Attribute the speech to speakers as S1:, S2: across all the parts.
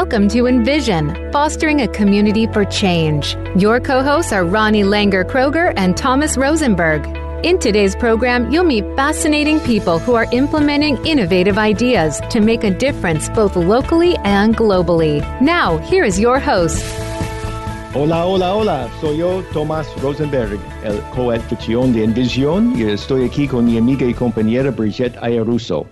S1: Welcome to Envision, fostering a community for change. Your co hosts are Ronnie Langer Kroger and Thomas Rosenberg. In today's program, you'll meet fascinating people who are implementing innovative ideas to make a difference both locally and globally. Now, here is your host.
S2: Hola, hola, hola. Soy yo, Tomás Rosenberg, el coanfitrión de Envision, y estoy aquí con mi amiga y compañera Brigitte Ayaruso.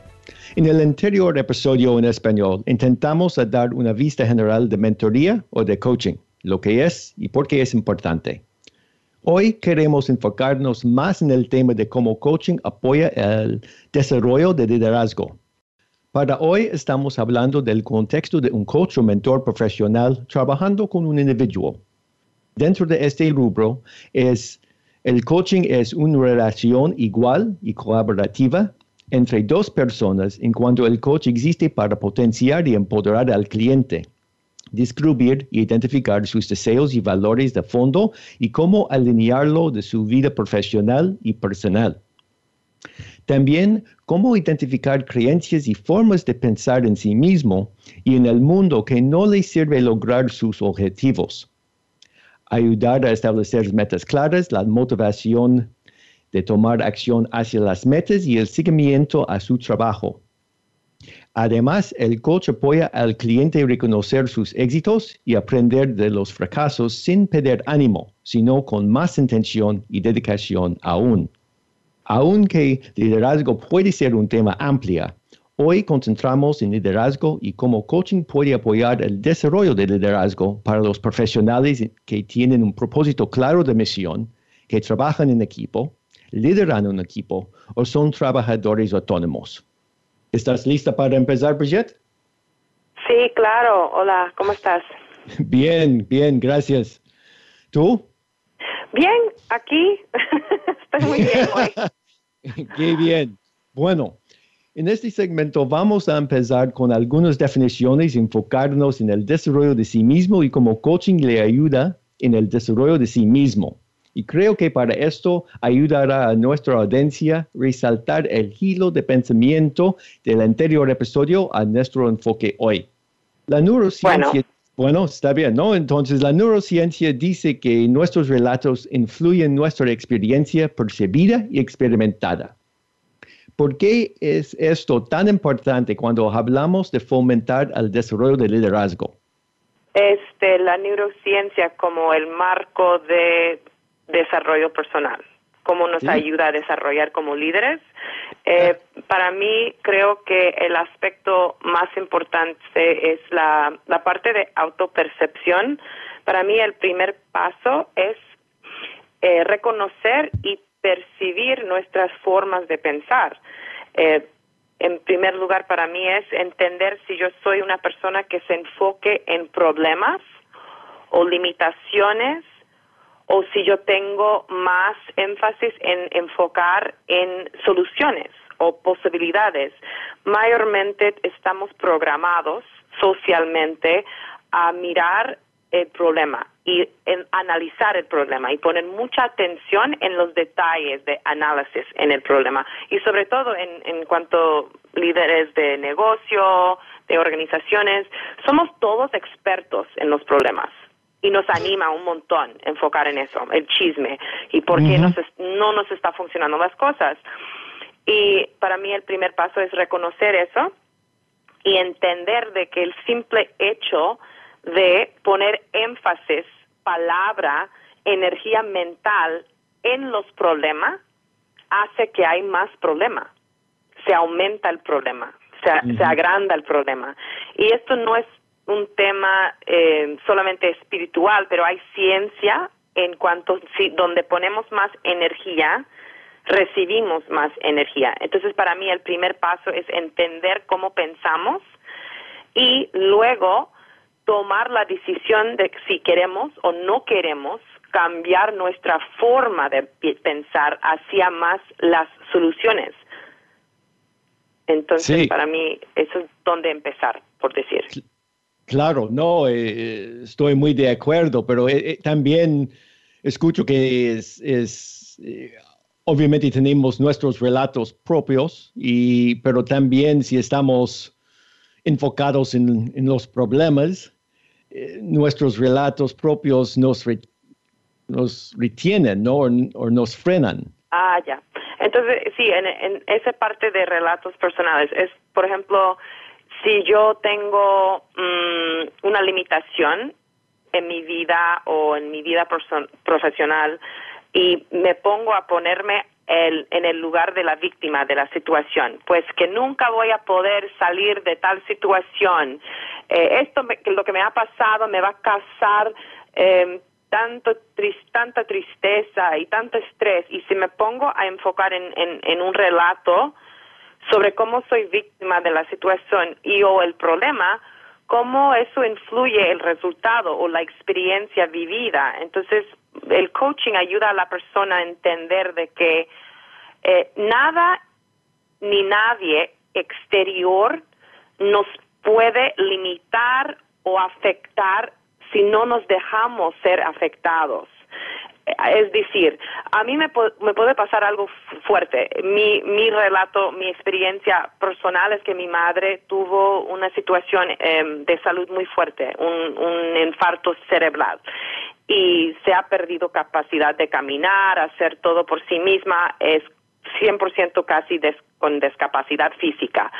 S2: En el anterior episodio en español, intentamos dar una vista general de mentoría o de coaching, lo que es y por qué es importante. Hoy queremos enfocarnos más en el tema de cómo coaching apoya el desarrollo de liderazgo. Para hoy estamos hablando del contexto de un coach o mentor profesional trabajando con un individuo. Dentro de este rubro, es, el coaching es una relación igual y colaborativa entre dos personas en cuanto el coach existe para potenciar y empoderar al cliente, descubrir y identificar sus deseos y valores de fondo y cómo alinearlo de su vida profesional y personal. También cómo identificar creencias y formas de pensar en sí mismo y en el mundo que no le sirve lograr sus objetivos. Ayudar a establecer metas claras, la motivación de tomar acción hacia las metas y el seguimiento a su trabajo. Además, el coach apoya al cliente a reconocer sus éxitos y aprender de los fracasos sin perder ánimo, sino con más intención y dedicación aún. Aunque liderazgo puede ser un tema amplio, hoy concentramos en liderazgo y cómo coaching puede apoyar el desarrollo del liderazgo para los profesionales que tienen un propósito claro de misión, que trabajan en equipo, lideran un equipo o son trabajadores autónomos. ¿Estás lista para empezar, Brigitte?
S3: Sí, claro. Hola, ¿cómo estás?
S2: Bien, bien, gracias. ¿Tú?
S3: Bien, aquí. Estoy muy bien hoy.
S2: Qué bien. Bueno, en este segmento vamos a empezar con algunas definiciones enfocarnos en el desarrollo de sí mismo y cómo coaching le ayuda en el desarrollo de sí mismo. Y creo que para esto ayudará a nuestra audiencia resaltar el hilo de pensamiento del anterior episodio a nuestro enfoque hoy. La neurociencia, bueno. está bien, ¿no? Entonces, la neurociencia dice que nuestros relatos influyen en nuestra experiencia percibida y experimentada. ¿Por qué es esto tan importante cuando hablamos de fomentar el desarrollo del liderazgo?
S3: Este, la neurociencia como el marco de desarrollo personal, cómo nos ayuda a desarrollar como líderes. Eh, para mí creo que el aspecto más importante es la, la parte de autopercepción. Para mí el primer paso es eh, reconocer y percibir nuestras formas de pensar. Eh, en primer lugar, para mí es entender si yo soy una persona que se enfoque en problemas o limitaciones o si yo tengo más énfasis en enfocar en soluciones o posibilidades. Mayormente estamos programados socialmente a mirar el problema y en analizar el problema y poner mucha atención en los detalles de análisis en el problema y sobre todo en, en cuanto líderes de negocio, de organizaciones, somos todos expertos en los problemas y nos anima un montón enfocar en eso, el chisme y por qué no nos está funcionando las cosas. Y para mí el primer paso es reconocer eso y entender de que el simple hecho de poner énfasis, palabra, energía mental en los problemas hace que hay más problema. Se aumenta el problema, se, se agranda el problema. Y esto no es un tema eh, solamente espiritual, pero hay ciencia en cuanto si donde ponemos más energía recibimos más energía. Entonces, para mí el primer paso es entender cómo pensamos y luego tomar la decisión de si queremos o no queremos cambiar nuestra forma de pensar hacia más las soluciones. Entonces, para mí, eso es donde empezar, por decir.
S2: Claro, no, eh, estoy muy de acuerdo, pero eh, eh, también escucho que es, es obviamente tenemos nuestros relatos propios, y, pero también si estamos enfocados en, los problemas, nuestros relatos propios nos, nos retienen, ¿no? O, nos frenan.
S3: Ah, ya. Entonces, sí, en, esa parte de relatos personales, es, por ejemplo, si yo tengo mm, una limitación en mi vida o en mi vida profesional y me pongo a ponerme el, en el lugar de la víctima de la situación, pues que nunca voy a poder salir de tal situación. Eh, esto me, lo que me ha pasado me va a causar eh, tanto tanta tristeza y tanto estrés y si me pongo a enfocar en, en, en un relato sobre cómo soy víctima de la situación y o el problema, cómo eso influye el resultado o la experiencia vivida. Entonces, el coaching ayuda a la persona a entender de que eh, nada ni nadie exterior nos puede limitar o afectar si no nos dejamos ser afectados. Es decir, a mí me, puede pasar algo fuerte. Mi, mi relato, mi experiencia personal es que mi madre tuvo una situación em, de salud muy fuerte, un, un infarto cerebral y se ha perdido capacidad de caminar, hacer todo por sí misma, es 100% casi con discapacidad física.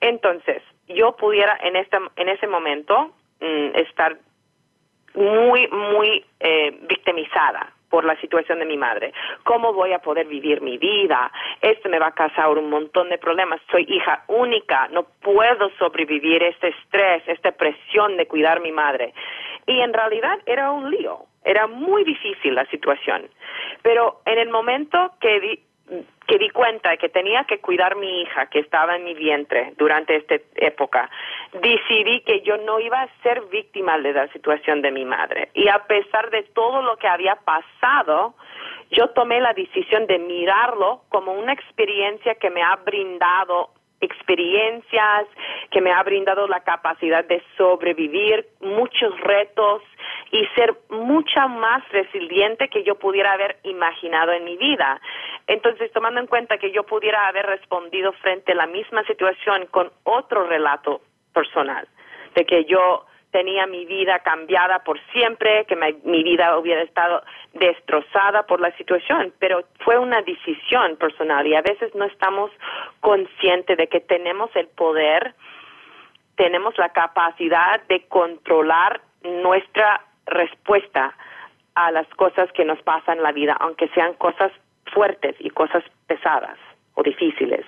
S3: Entonces, yo pudiera en, este, en ese momento mm, estar muy, muy eh, victimizada por la situación de mi madre. ¿Cómo voy a poder vivir mi vida? Esto me va a causar un montón de problemas. Soy hija única, no puedo sobrevivir este estrés, esta presión de cuidar a mi madre. Y en realidad era un lío, era muy difícil la situación. Pero en el momento que que di cuenta de que tenía que cuidar a mi hija que estaba en mi vientre durante esta época, decidí que yo no iba a ser víctima de la situación de mi madre. Y a pesar de todo lo que había pasado, yo tomé la decisión de mirarlo como una experiencia que me ha brindado experiencias, que me ha brindado la capacidad de sobrevivir muchos retos y ser mucha más resiliente que yo pudiera haber imaginado en mi vida. Entonces, tomando en cuenta que yo pudiera haber respondido frente a la misma situación con otro relato personal, de que yo tenía mi vida cambiada por siempre, que mi vida hubiera estado destrozada por la situación, pero fue una decisión personal y a veces no estamos conscientes de que tenemos el poder, tenemos la capacidad de controlar nuestra respuesta a las cosas que nos pasan en la vida, aunque sean cosas fuertes y cosas pesadas o difíciles.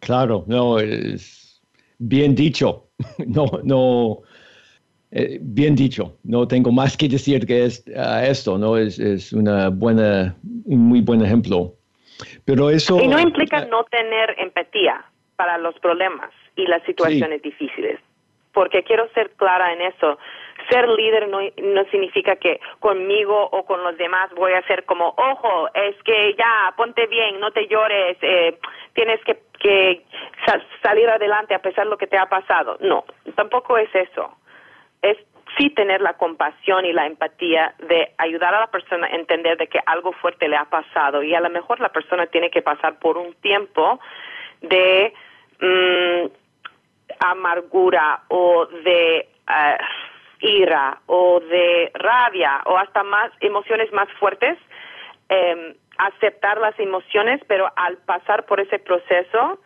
S2: Claro, no, es bien dicho. no, no, eh, bien dicho, no tengo más que decir que es, esto, ¿no? Es, es una buena, un muy buen ejemplo. Pero eso...
S3: Y no implica ah, no tener empatía para los problemas y las situaciones difíciles, porque quiero ser clara en eso. Ser líder no, no significa que conmigo o con los demás voy a ser como, ojo, es que ya, ponte bien, no te llores, eh, tienes que que salir adelante a pesar de lo que te ha pasado. No, tampoco es eso. Es sí tener la compasión y la empatía de ayudar a la persona a entender de que algo fuerte le ha pasado y a lo mejor la persona tiene que pasar por un tiempo de mm, amargura o de eh, ira o de rabia o hasta más emociones más fuertes. Em, aceptar las emociones, pero al pasar por ese proceso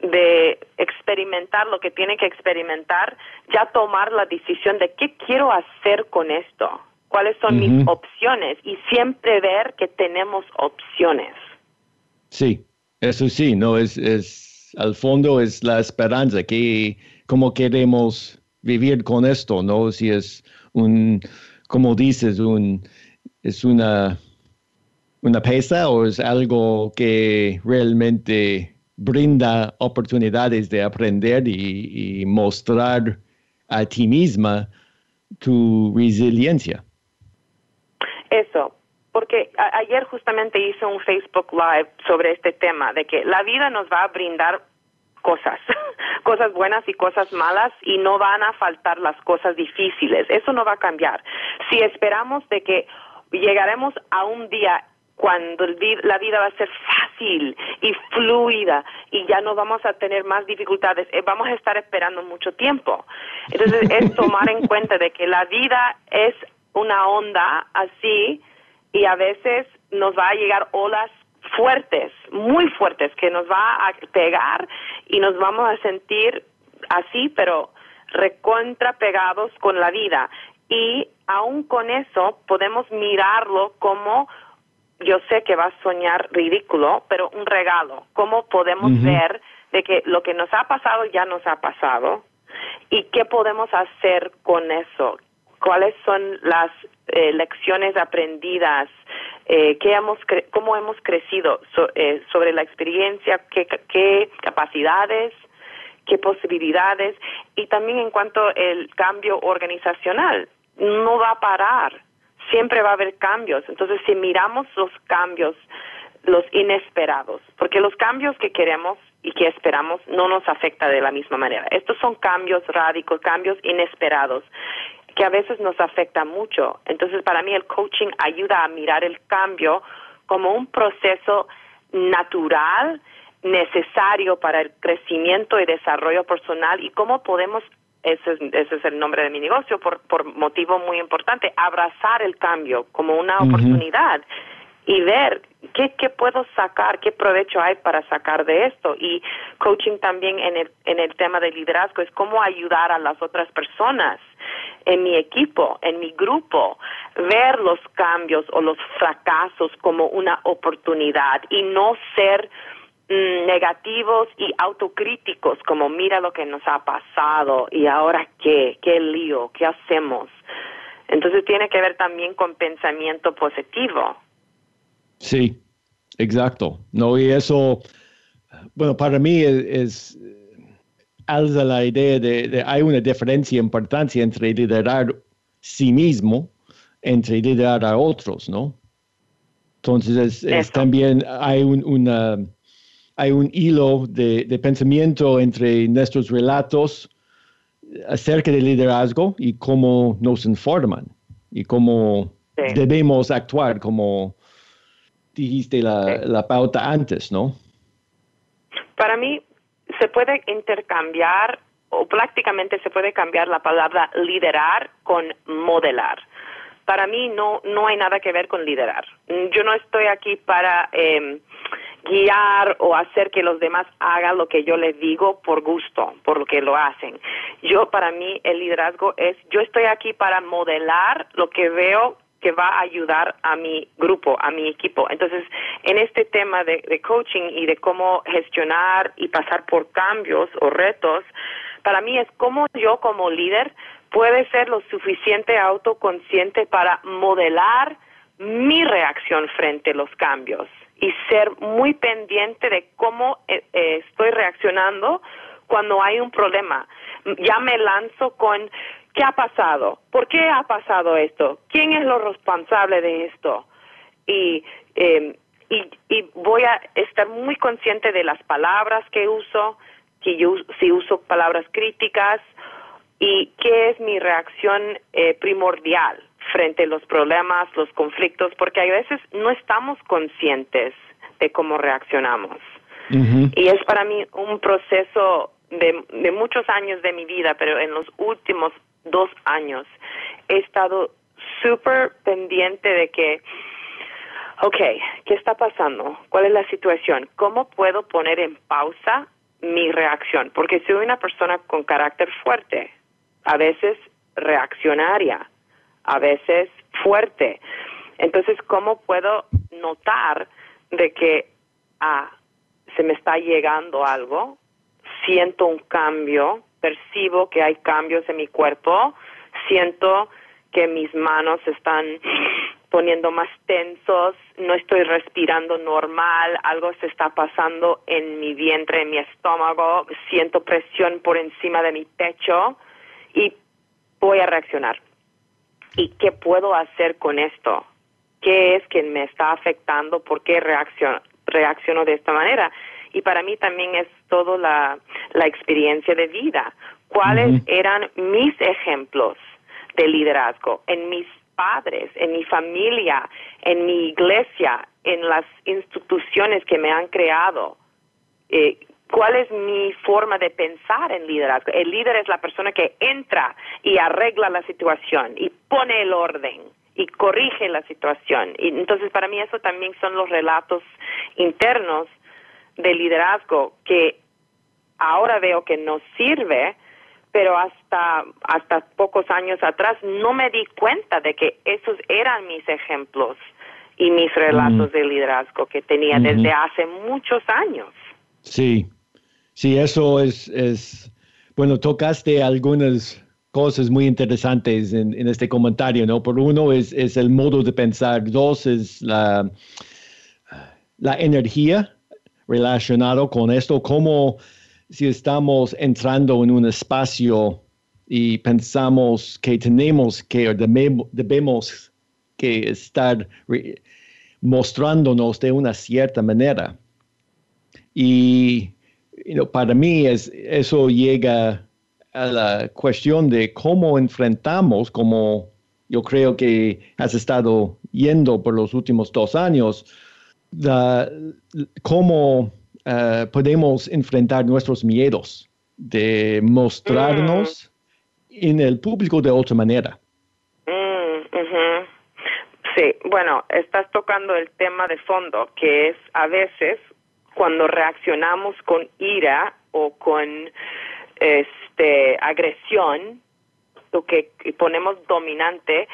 S3: de experimentar lo que tiene que experimentar, ya tomar la decisión de qué quiero hacer con esto, cuáles son mis opciones y siempre ver que tenemos opciones.
S2: Sí, eso sí, no es, es al fondo es la esperanza que cómo queremos vivir con esto, no si es un como dices un es una una pesa o es algo que realmente brinda oportunidades de aprender y, mostrar a ti misma tu resiliencia.
S3: Eso, porque ayer justamente hice un Facebook Live sobre este tema, de que la vida nos va a brindar cosas, cosas buenas y cosas malas y no van a faltar las cosas difíciles. Eso no va a cambiar. Si esperamos de que llegaremos a un día cuando la vida va a ser fácil y fluida y ya no vamos a tener más dificultades, eh, vamos a estar esperando mucho tiempo. Entonces es tomar en cuenta de que la vida es una onda así y a veces nos va a llegar olas fuertes, muy fuertes, que nos va a pegar y nos vamos a sentir así, pero recontra pegados con la vida. Y aún con eso podemos mirarlo como, yo sé que va a soñar ridículo, pero un regalo. ¿Cómo podemos ver de que lo que nos ha pasado ya nos ha pasado? ¿Y qué podemos hacer con eso? ¿Cuáles son las eh, lecciones aprendidas? Eh, ¿qué hemos ¿Cómo hemos crecido eh, sobre la experiencia? ¿Qué, qué capacidades? qué posibilidades y también en cuanto al cambio organizacional, no va a parar, siempre va a haber cambios. Entonces, si miramos los cambios, los inesperados, porque los cambios que queremos y que esperamos no nos afecta de la misma manera. Estos son cambios rádicos, cambios inesperados que a veces nos afecta mucho. Entonces, para mí el coaching ayuda a mirar el cambio como un proceso natural necesario para el crecimiento y desarrollo personal y cómo podemos ese es, ese es el nombre de mi negocio por, por motivo muy importante, abrazar el cambio como una oportunidad y ver qué, qué puedo sacar, qué provecho hay para sacar de esto. Y coaching también en el, en el tema de liderazgo es cómo ayudar a las otras personas en mi equipo, en mi grupo, ver los cambios o los fracasos como una oportunidad y no ser Mm, negativos y autocríticos, como mira lo que nos ha pasado y ahora qué, qué lío, qué hacemos. Entonces tiene que ver también con pensamiento positivo.
S2: Sí, exacto. No, y eso, bueno, para mí es, alza la idea de, de, hay una diferencia importante entre liderar sí mismo, entre liderar a otros, ¿no? Entonces es, también hay un, una hay un hilo de, pensamiento entre nuestros relatos acerca del liderazgo y cómo nos informan y cómo debemos actuar, como dijiste la, la pauta antes, ¿no?
S3: Para mí se puede intercambiar o prácticamente se puede cambiar la palabra liderar con modelar. Para mí no, no hay nada que ver con liderar. Yo no estoy aquí para eh, guiar o hacer que los demás hagan lo que yo les digo por gusto, por lo que lo hacen. Yo, para mí, el liderazgo es, yo estoy aquí para modelar lo que veo que va a ayudar a mi grupo, a mi equipo. Entonces, en este tema de, de coaching y de cómo gestionar y pasar por cambios o retos, para mí es cómo yo como líder puede ser lo suficiente autoconsciente para modelar mi reacción frente a los cambios y ser muy pendiente de cómo eh, eh, estoy reaccionando cuando hay un problema. Ya me lanzo con ¿qué ha pasado? ¿Por qué ha pasado esto? ¿Quién es lo responsable de esto? Y, em, y, y voy a estar muy consciente de las palabras que uso, si, yo, si uso palabras críticas y qué es mi reacción eh, primordial frente a los problemas, los conflictos, porque a veces no estamos conscientes de cómo reaccionamos. Y es para mí un proceso de, de muchos años de mi vida, pero en los últimos dos años he estado súper pendiente de que, ok, ¿qué está pasando? ¿Cuál es la situación? ¿Cómo puedo poner en pausa mi reacción? Porque soy una persona con carácter fuerte, a veces reaccionaria, a veces fuerte. Entonces, ¿cómo puedo notar de que ah, se me está llegando algo? Siento un cambio, percibo que hay cambios en mi cuerpo, siento que mis manos están poniendo más tensos, no estoy respirando normal, algo se está pasando en mi vientre, en mi estómago, siento presión por encima de mi pecho y voy a reaccionar. ¿Y qué puedo hacer con esto? ¿Qué es que me está afectando? ¿Por qué reacciono, reacciono de esta manera? Y para mí también es toda la, la experiencia de vida. ¿Cuáles eran mis ejemplos de liderazgo en mis padres, en mi familia, en mi iglesia, en las instituciones que me han creado. Eh, ¿Cuál es mi forma de pensar en liderazgo? El líder es la persona que entra y arregla la situación y pone el orden y corrige la situación. Y entonces, para mí, eso también son los relatos internos de liderazgo que ahora veo que no sirve, pero hasta, hasta pocos años atrás no me di cuenta de que esos eran mis ejemplos y mis relatos de liderazgo que tenía desde hace muchos años.
S2: Sí, sí, eso es, es, bueno, tocaste algunas cosas muy interesantes en, en, este comentario, ¿no? Por uno es, es, el modo de pensar, dos es la, la energía relacionado con esto, cómo si estamos entrando en un espacio y pensamos que tenemos que, debemos que estar mostrándonos de una cierta manera. Y para mí es, eso llega a la cuestión de cómo enfrentamos, como yo creo que has estado yendo por los últimos dos años, cómo eh, podemos enfrentar nuestros miedos de mostrarnos mm. en el público de otra manera.
S3: Mm, sí, bueno, estás tocando el tema de fondo, que es a veces cuando reaccionamos con ira o con este agresión, lo que ponemos dominante,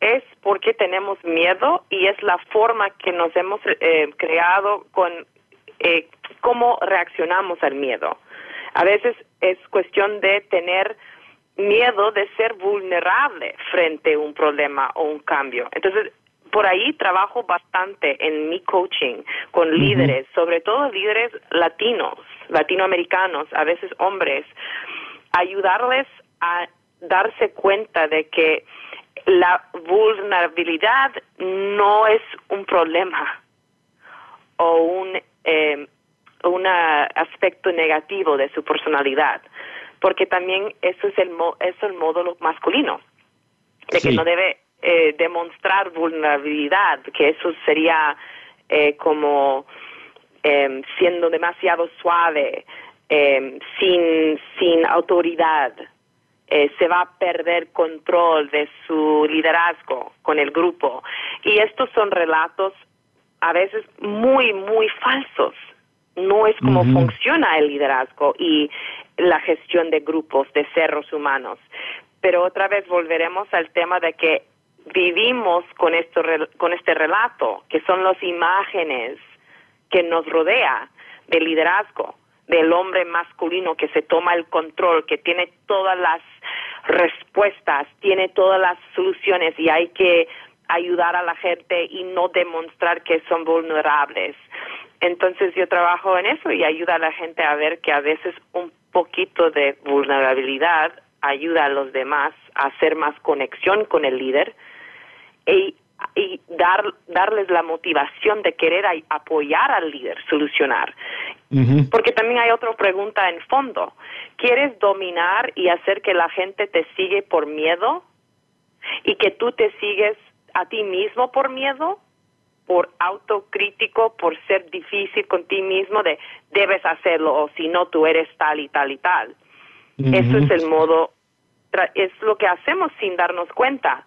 S3: es porque tenemos miedo y es la forma que nos hemos eh, creado con eh, cómo reaccionamos al miedo. A veces es cuestión de tener miedo de ser vulnerable frente a un problema o un cambio. Entonces, por ahí trabajo bastante en mi coaching con líderes, sobre todo líderes latinos, latinoamericanos, a veces hombres, ayudarles a darse cuenta de que la vulnerabilidad no es un problema o un eh, un aspecto negativo de su personalidad, porque también eso es el, es el modo masculino, de que no debe eh, demostrar vulnerabilidad, que eso sería eh, como em, siendo demasiado suave, em, sin, sin autoridad. Eh, se va a perder control de su liderazgo con el grupo. Y estos son relatos a veces muy, muy falsos no es como funciona el liderazgo y la gestión de grupos, de seres humanos. Pero otra vez volveremos al tema de que vivimos con, esto, con este relato, que son las imágenes que nos rodea del liderazgo, del hombre masculino que se toma el control, que tiene todas las respuestas, tiene todas las soluciones y hay que ayudar a la gente y no demostrar que son vulnerables. Entonces yo trabajo en eso y ayuda a la gente a ver que a veces un poquito de vulnerabilidad ayuda a los demás a hacer más conexión con el líder y, y dar, darles la motivación de querer apoyar al líder, solucionar. Porque también hay otra pregunta en fondo. ¿Quieres dominar y hacer que la gente te sigue por miedo y que tú te sigues a ti mismo por miedo? por autocrítico, por ser difícil con ti mismo de debes hacerlo o si no tú eres tal y tal y tal. Eso es el modo, es lo que hacemos sin darnos cuenta.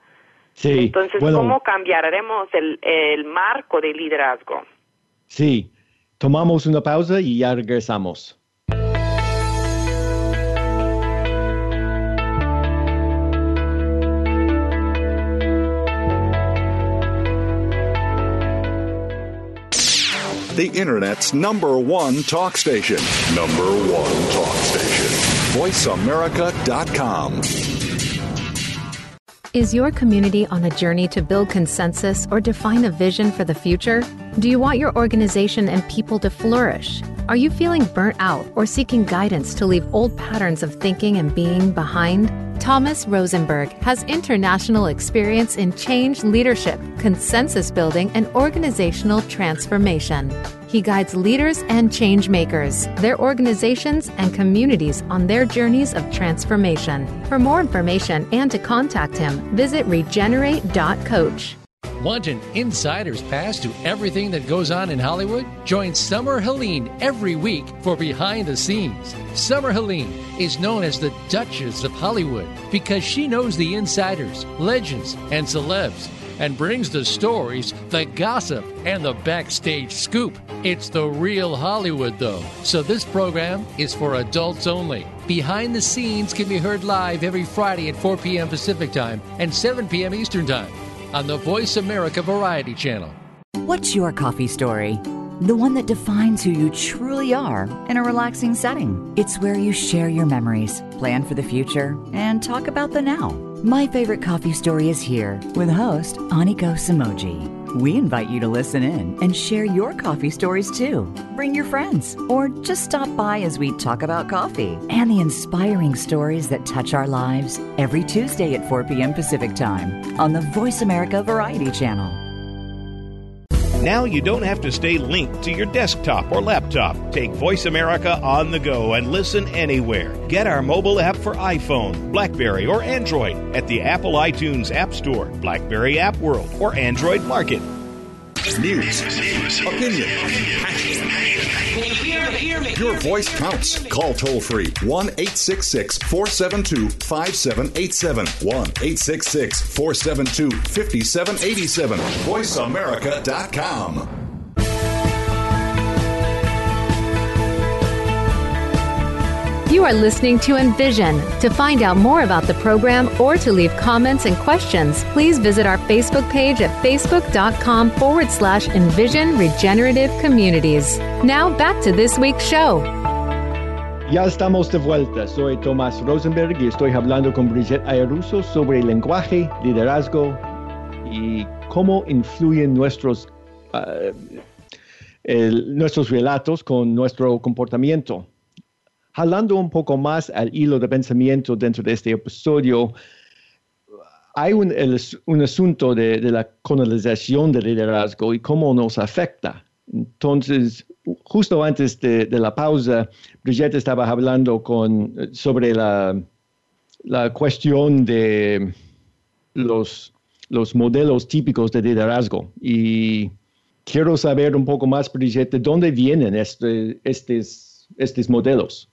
S2: Sí.
S3: Entonces, ¿cómo cambiaremos el, el marco de liderazgo?
S2: Sí, tomamos una pausa y ya regresamos.
S4: the Internet's number one talk station. Number one talk station. VoiceAmerica.com.
S1: Is your community on a journey to build consensus or define a vision for the future? Do you want your organization and people to flourish? Are you feeling burnt out or seeking guidance to leave old patterns of thinking and being behind? Thomas Rosenberg has international experience in change leadership, consensus building, and organizational transformation. He guides leaders and change makers, their organizations, and communities on their journeys of transformation. For more information and to contact him, visit regenerate.coach.
S5: Want an insider's pass to everything that goes on in Hollywood? Join Summer Helene every week for Behind the Scenes. Summer Helene is known as the Duchess of Hollywood because she knows the insiders, legends, and celebs and brings the stories, the gossip, and the backstage scoop. It's the real Hollywood, though. So this program is for adults only. Behind the Scenes can be heard live every Friday at 4 p.m. Pacific Time and 7 p.m. Eastern Time on the Voice America Variety Channel.
S6: What's your coffee story? The one that defines who you truly are in a relaxing setting. It's where you share your memories, plan for the future, and talk about the now. My favorite coffee story is here with host Aniko Samoji. We invite you to listen in and share your coffee stories too. Bring your friends or just stop by as we talk about coffee and the inspiring stories that touch our lives every Tuesday at 4 p.m. Pacific Time on the Voice America Variety Channel.
S7: Now you don't have to stay linked to your desktop or laptop. Take Voice America on the go and listen anywhere. Get our mobile app for iPhone, Blackberry, or Android at the Apple iTunes App Store, Blackberry App World, or Android Market.
S4: News, opinion, your voice counts. Call toll free 1 866 472 5787. 1 866 472 5787. VoiceAmerica.com.
S1: You are listening to Envision. To find out more about the program or to leave comments and questions, please visit our Facebook page at facebook.com forward slash Envision Regenerative Communities. Now back to this week's show.
S2: Ya estamos de vuelta. Soy Tomás Rosenberg y estoy hablando con Brigitte Ayaruso sobre lenguaje, liderazgo y cómo influyen nuestros, uh, el, nuestros relatos con nuestro comportamiento. Jalando un poco más al hilo de pensamiento dentro de este episodio, hay un, un asunto de, la colonización del liderazgo y cómo nos afecta. Entonces, justo antes de, de la pausa, Brigitte estaba hablando con, sobre la, la cuestión de los, los modelos típicos de liderazgo. Y quiero saber un poco más, Brigitte, de dónde vienen este, estos, estos modelos.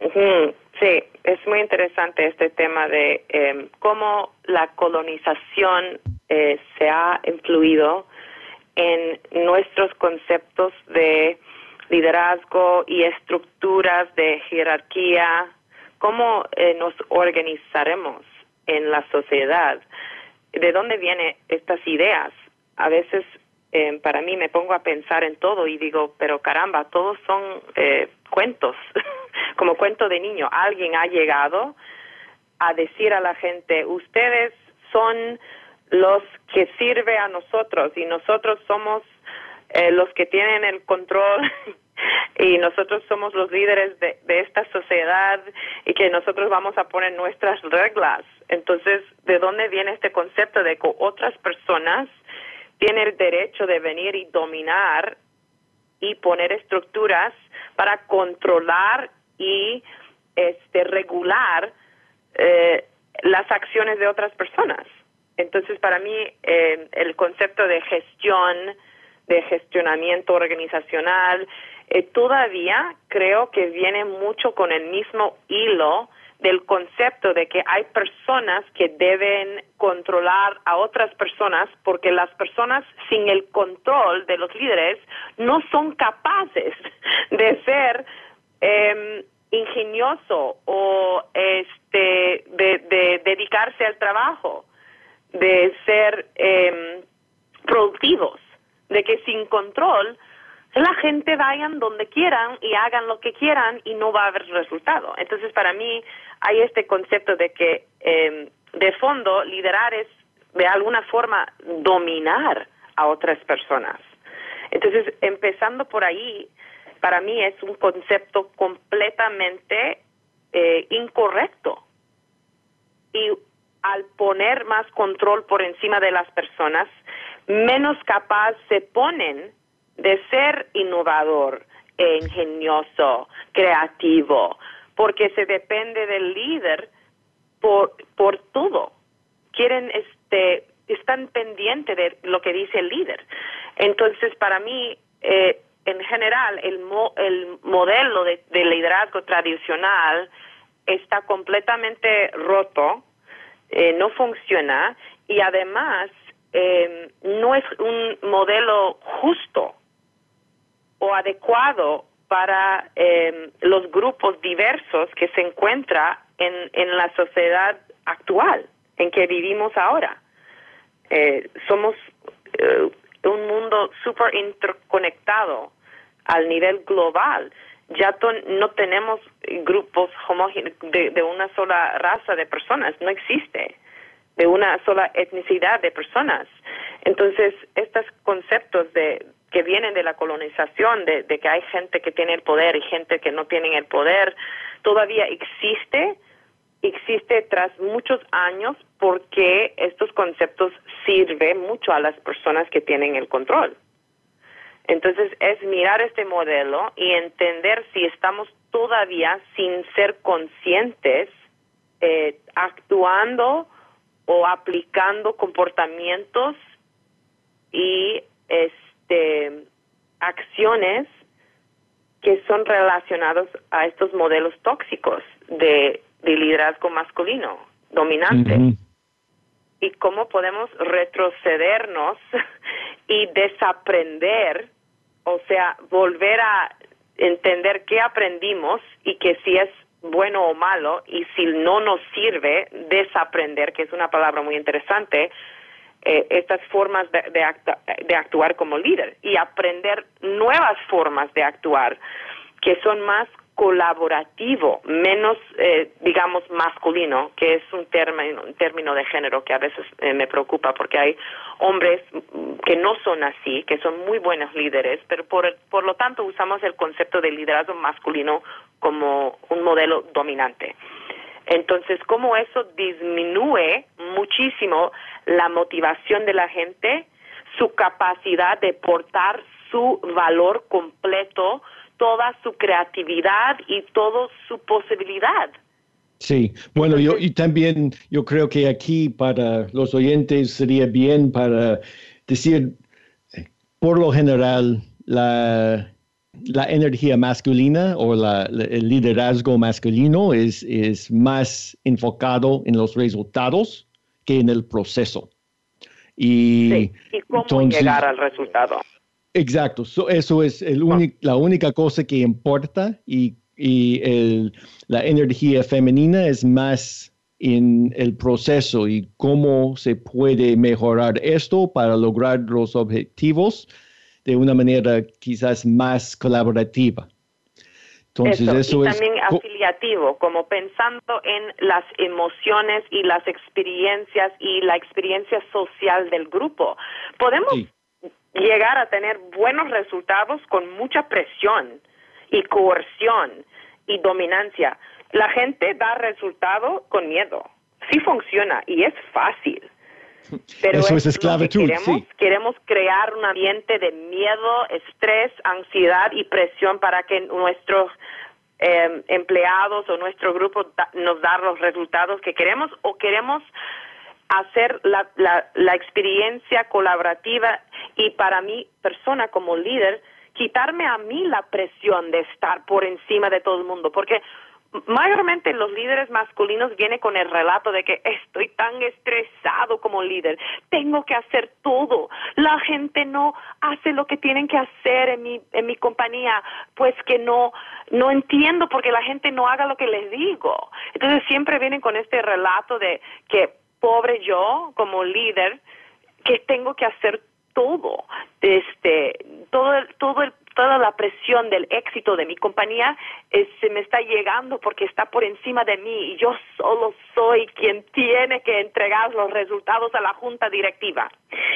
S3: Sí, es muy interesante este tema de eh, cómo la colonización eh, se ha influido en nuestros conceptos de liderazgo y estructuras de jerarquía, cómo eh, nos organizaremos en la sociedad, de dónde vienen estas ideas. A veces eh, para mí me pongo a pensar en todo y digo, pero caramba, todos son eh, cuentos, como cuento de niño. Alguien ha llegado a decir a la gente, ustedes son los que sirve a nosotros y nosotros somos eh, los que tienen el control y nosotros somos los líderes de, de esta sociedad y que nosotros vamos a poner nuestras reglas. Entonces, ¿de dónde viene este concepto de que otras personas tienen el derecho de venir y dominar y poner estructuras para controlar y este regular eh, las acciones de otras personas. Entonces, para mí, eh, el concepto de gestión, de gestionamiento organizacional, eh, todavía creo que viene mucho con el mismo hilo del concepto de que hay personas que deben controlar a otras personas porque las personas sin el control de los líderes no son capaces de ser eh, ingenioso o este de, de, dedicarse al trabajo de ser eh, productivos de que sin control la gente vayan donde quieran y hagan lo que quieran y no va a haber resultado. Entonces, para mí hay este concepto de que eh, de fondo liderar es de alguna forma dominar a otras personas. Entonces, empezando por ahí, para mí es un concepto completamente eh, incorrecto. Y al poner más control por encima de las personas, menos capaz se ponen de ser innovador, e ingenioso, creativo, porque se depende del líder por, por todo. Quieren, este, están pendientes de lo que dice el líder. Entonces, para mí, eh, en general, el, el modelo de, liderazgo tradicional está completamente roto, eh, no funciona y además eh, no es un modelo justo o adecuado para eh, los grupos diversos que se encuentra en, en la sociedad actual en que vivimos ahora. Eh, somos eh, un mundo súper interconectado al nivel global. Ya no tenemos grupos homogéneos de, de una sola raza de personas, no existe, de una sola etnicidad de personas. Entonces, estos conceptos de, que vienen de la colonización, de, que hay gente que tiene el poder y gente que no tiene el poder, todavía existe, existe tras muchos años porque estos conceptos sirven mucho a las personas que tienen el control. Entonces es mirar este modelo y entender si estamos todavía sin ser conscientes eh, actuando o aplicando comportamientos y este, acciones que son relacionados a estos modelos tóxicos de, liderazgo masculino dominante. Y cómo podemos retrocedernos y desaprender, o sea, volver a entender qué aprendimos y que si es bueno o malo y si no nos sirve, desaprender, que es una palabra muy interesante, eh, estas formas de, de, actuar como líder y aprender nuevas formas de actuar que son más colaborativo, menos, eh, digamos, masculino, que es un término, un término de género que a veces eh, me preocupa porque hay hombres que no son así, que son muy buenos líderes, pero por, por lo tanto usamos el concepto de liderazgo masculino como un modelo dominante. Entonces, ¿cómo eso disminuye muchísimo la motivación de la gente, su capacidad de portar su valor completo, toda su creatividad y toda su posibilidad.
S2: Sí, bueno, yo y también yo creo que aquí para los oyentes sería bien para decir, por lo general, la, la energía masculina o la, el liderazgo masculino es, es más enfocado en los resultados que en el proceso.
S3: Y, cómo llegar al resultado.
S2: Exacto, eso es el la única cosa que importa y, y la energía femenina es más en el proceso y cómo se puede mejorar esto para lograr los objetivos de una manera quizás más colaborativa.
S3: Entonces, eso, y también afiliativo, como pensando en las emociones y las experiencias y la experiencia social del grupo. Podemos llegar a tener buenos resultados con mucha presión y coerción y dominancia. La gente da resultado con miedo. Sí funciona y es fácil. Pero
S2: Eso es, esclavitud.
S3: Queremos, queremos crear un ambiente de miedo, estrés, ansiedad y presión para que nuestros em, empleados o nuestro grupo nos da los resultados que queremos o queremos hacer la, la, la experiencia colaborativa y para mi persona como líder, quitarme a mí la presión de estar por encima de todo el mundo, porque mayormente los líderes masculinos vienen con el relato de que estoy tan estresado como líder, tengo que hacer todo, la gente no hace lo que tienen que hacer en mi, en mi compañía, pues que no, no entiendo porque la gente no haga lo que les digo. Entonces siempre vienen con este relato de que pobre yo como líder, que tengo que hacer todo, este, todo, todo el toda la presión del éxito de mi compañía eh, se me está llegando porque está por encima de mí y yo solo soy quien tiene que entregar los resultados a la junta directiva.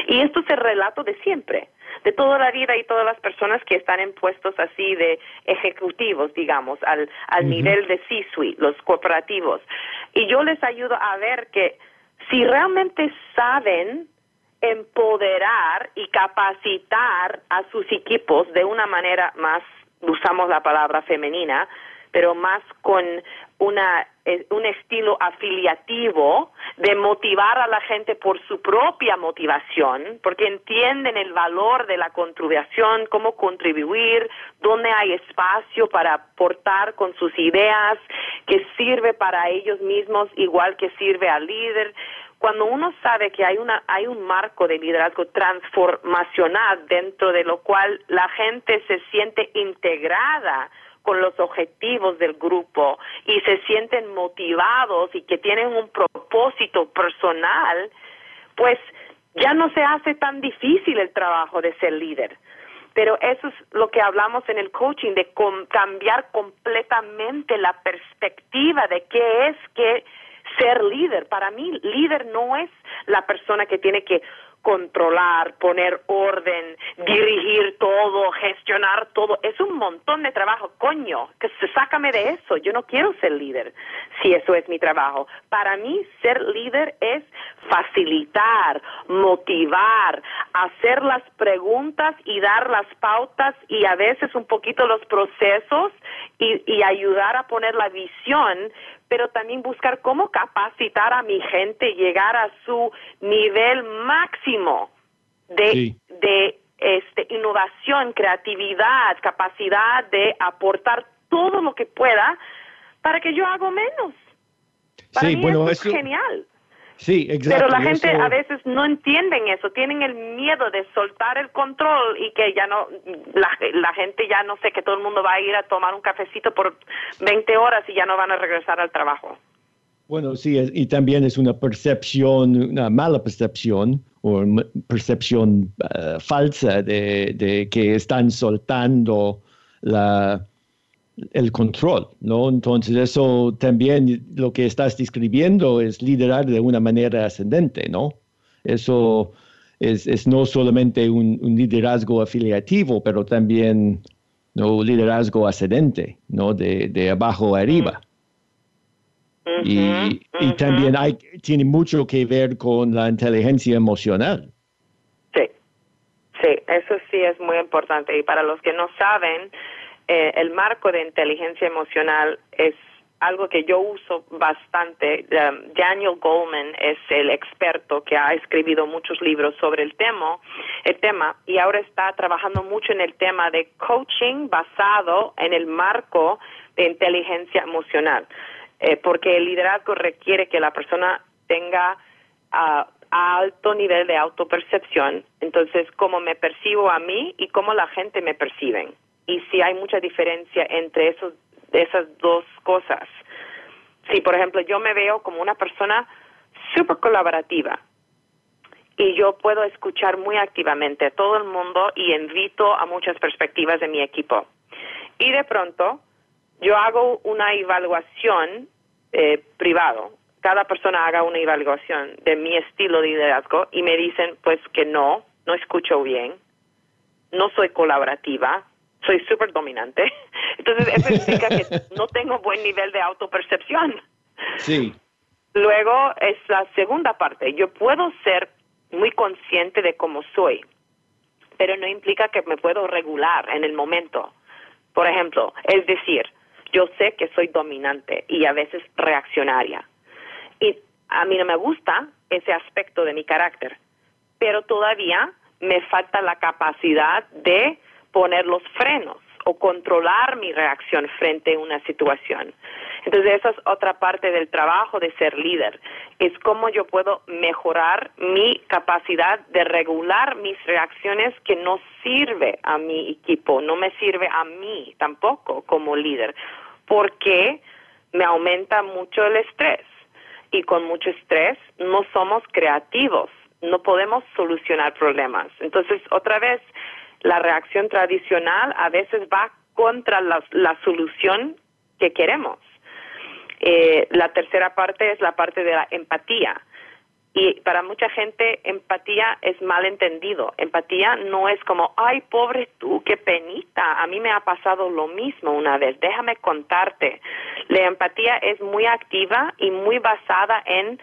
S3: Y esto es el relato de siempre, de toda la vida y todas las personas que están en puestos así de ejecutivos, digamos, al, al nivel de C-suite, los corporativos. Y yo les ayudo a ver que si realmente saben empoderar y capacitar a sus equipos de una manera más, usamos la palabra femenina, pero más con una, eh, un estilo afiliativo de motivar a la gente por su propia motivación, porque entienden el valor de la contribución, cómo contribuir, dónde hay espacio para aportar con sus ideas, que sirve para ellos mismos igual que sirve al líder cuando uno sabe que hay una hay un marco de liderazgo transformacional dentro de lo cual la gente se siente integrada con los objetivos del grupo y se sienten motivados y que tienen un propósito personal, pues ya no se hace tan difícil el trabajo de ser líder. Pero eso es lo que hablamos en el coaching, de cambiar completamente la perspectiva de qué es que ser líder. Para mí, líder no es la persona que tiene que controlar, poner orden, dirigir todo, gestionar todo. Es un montón de trabajo. Coño, que sácame de eso. Yo no quiero ser líder si eso es mi trabajo. Para mí, ser líder es facilitar, motivar, hacer las preguntas y dar las pautas y a veces un poquito los procesos y, y ayudar a poner la visión pero también buscar cómo capacitar a mi gente, llegar a su nivel máximo de, de este, innovación, creatividad, capacidad de aportar todo lo que pueda para que yo haga menos. Para
S2: sí,
S3: mí
S2: bueno,
S3: eso es genial.
S2: Sí, exacto.
S3: Pero la gente a veces no entienden eso, tienen el miedo de soltar el control y que ya no, la, la gente ya no sé, que todo el mundo va a ir a tomar un cafecito por 20 horas y ya no van a regresar al trabajo.
S2: Bueno, sí, y también es una percepción, una mala percepción o percepción eh, falsa de, de que están soltando la, el control, ¿no? Entonces eso también lo que estás describiendo es liderar de una manera ascendente, ¿no? Eso es, no solamente un, liderazgo afiliativo, pero también ¿no? liderazgo ascendente, ¿no? De, abajo a arriba. y, también hay, tiene mucho que ver con la inteligencia emocional.
S3: Sí, sí, eso sí es muy importante. Y para los que no saben, eh, el marco de inteligencia emocional es algo que yo uso bastante. Um, Daniel Goleman es el experto que ha escrito muchos libros sobre el tema, el tema y ahora está trabajando mucho en el tema de coaching basado en el marco de inteligencia emocional, eh, porque el liderazgo requiere que la persona tenga uh, alto nivel de autopercepción, entonces cómo me percibo a mí y cómo la gente me perciben y si hay mucha diferencia entre esos, esas dos cosas. Si, por ejemplo, yo me veo como una persona súper colaborativa y yo puedo escuchar muy activamente a todo el mundo y invito a muchas perspectivas de mi equipo. Y de pronto yo hago una evaluación eh, privado. Cada persona haga una evaluación de mi estilo de liderazgo y me dicen pues que no, no escucho bien, no soy colaborativa, soy súper dominante. Entonces, eso significa que no tengo buen nivel de autopercepción.
S2: Sí.
S3: Luego es la segunda parte. Yo puedo ser muy consciente de cómo soy, pero no implica que me puedo regular en el momento. Por ejemplo, es decir, yo sé que soy dominante y a veces reaccionaria. Y a mí no me gusta ese aspecto de mi carácter, pero todavía me falta la capacidad de poner los frenos o controlar mi reacción frente a una situación. Entonces, esa es otra parte del trabajo de ser líder, es cómo yo puedo mejorar mi capacidad de regular mis reacciones que no sirve a mi equipo, no me sirve a mí tampoco como líder, porque me aumenta mucho el estrés y con mucho estrés no somos creativos, no podemos solucionar problemas. Entonces, otra vez, la reacción tradicional a veces va contra la, solución que queremos. Eh, la tercera parte es la parte de la empatía. Y para mucha gente empatía es mal entendido. Empatía no es como, ay, pobre tú, qué penita. A mí me ha pasado lo mismo una vez. Déjame contarte. La empatía es muy activa y muy basada en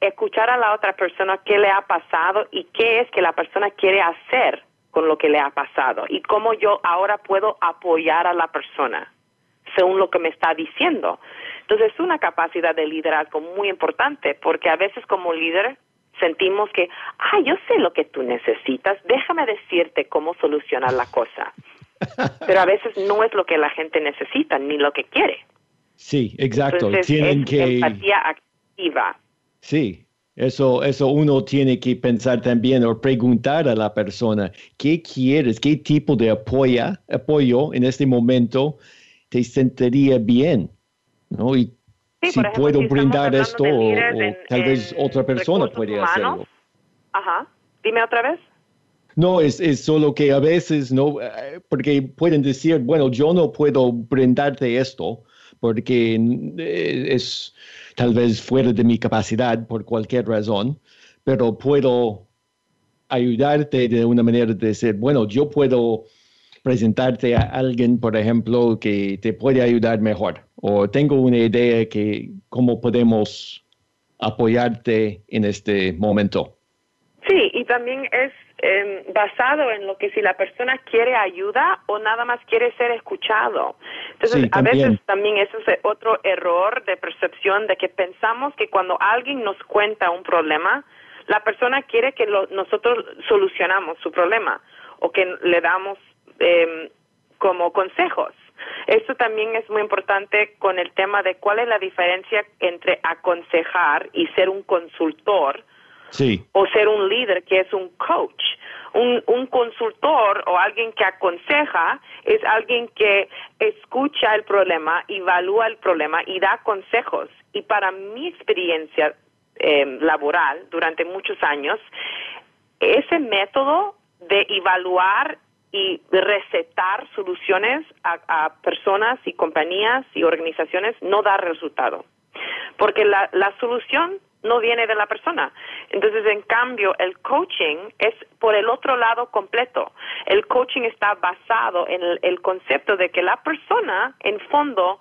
S3: escuchar a la otra persona qué le ha pasado y qué es que la persona quiere hacer con lo que le ha pasado y cómo yo ahora puedo apoyar a la persona según lo que me está diciendo. Entonces es una capacidad de liderazgo muy importante porque a veces como líder sentimos que, ah, yo sé lo que tú necesitas, déjame decirte cómo solucionar la cosa. Pero a veces no es lo que la gente necesita ni lo que quiere.
S2: Sí, exacto. Tienen que
S3: empatía activa.
S2: Sí, eso, eso uno tiene que pensar también o preguntar a la persona, ¿qué quieres? ¿Qué tipo de apoyo, apoyo en este momento te sentiría bien? ¿no? Y si puedo brindar esto, o, tal vez otra persona puede hacerlo.
S3: Ajá. Dime otra vez.
S2: No, es, es, solo que a veces no, eh, porque pueden decir, bueno, yo no puedo brindarte esto porque eh, es tal vez fuera de mi capacidad por cualquier razón, pero puedo ayudarte de una manera de decir, bueno, yo puedo presentarte a alguien, por ejemplo, que te puede ayudar mejor, o tengo una idea que cómo podemos apoyarte en este momento.
S3: Sí, y también es em, basado en lo que si la persona quiere ayuda o nada más quiere ser escuchado. Entonces, a veces también eso es otro error de percepción de que pensamos que cuando alguien nos cuenta un problema, la persona quiere que nosotros solucionamos su problema o que le damos eh, como consejos. Esto también es muy importante con el tema de cuál es la diferencia entre aconsejar y ser un consultor o ser un líder que es un coach. Un, un consultor o alguien que aconseja es alguien que escucha el problema, evalúa el problema y da consejos. Y para mi experiencia eh, laboral durante muchos años, ese método de evaluar y recetar soluciones a, personas y compañías y organizaciones no da resultado. Porque la, la solución no viene de la persona. Entonces, en cambio, el coaching es por el otro lado completo. El coaching está basado en el, concepto de que la persona, en fondo,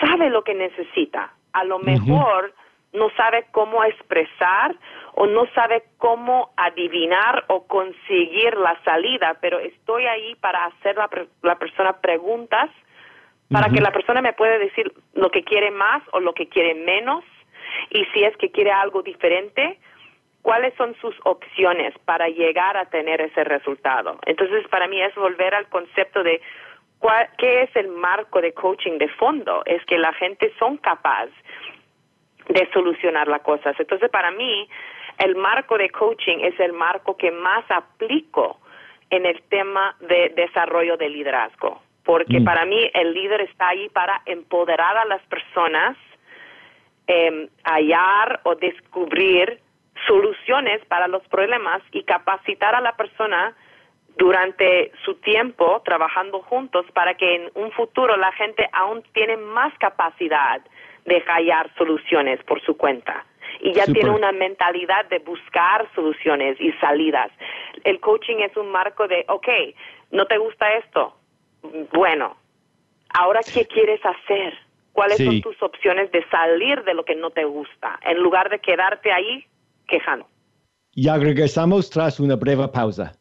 S3: sabe lo que necesita. A lo mejor no sabe cómo expresar o no sabe cómo adivinar o conseguir la salida, pero estoy ahí para hacer la, la persona preguntas para que la persona me pueda decir lo que quiere más o lo que quiere menos y si es que quiere algo diferente, cuáles son sus opciones para llegar a tener ese resultado. Entonces, para mí es volver al concepto de cuál, qué es el marco de coaching de fondo, es que la gente son capaz de solucionar las cosas. Entonces, para mí, el marco de coaching es el marco que más aplico en el tema de desarrollo de liderazgo, porque mm. para mí el líder está ahí para empoderar a las personas, eh, hallar o descubrir soluciones para los problemas y capacitar a la persona durante su tiempo trabajando juntos para que en un futuro la gente aún tiene más capacidad de hallar soluciones por su cuenta y ya tiene una mentalidad de buscar soluciones y salidas. El coaching es un marco de, ok, ¿no te gusta esto? Bueno, ahora qué quieres hacer? ¿Cuáles son tus opciones de salir de lo que no te gusta en lugar de quedarte ahí quejando?
S2: Ya regresamos tras una breve pausa.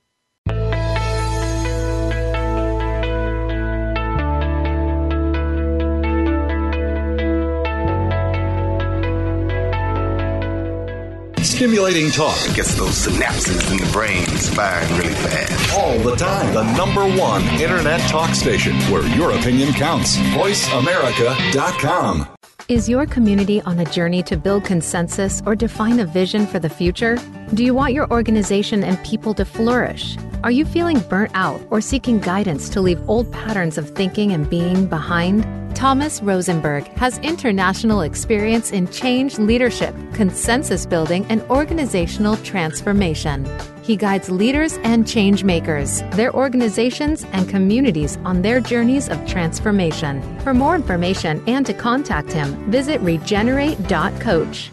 S4: Stimulating talk.
S8: It gets those synapses in the brain firing really fast.
S4: All the time. The number one Internet talk station where your opinion counts. VoiceAmerica.com.
S1: Is your community on a journey to build consensus or define a vision for the future? Do you want your organization and people to flourish? Are you feeling burnt out or seeking guidance to leave old patterns of thinking and being behind? Thomas Rosenberg has international experience in change leadership, consensus building, and organizational transformation. He guides leaders and change makers, their organizations, and communities on their journeys of transformation. For more information and to contact him, visit regenerate.coach.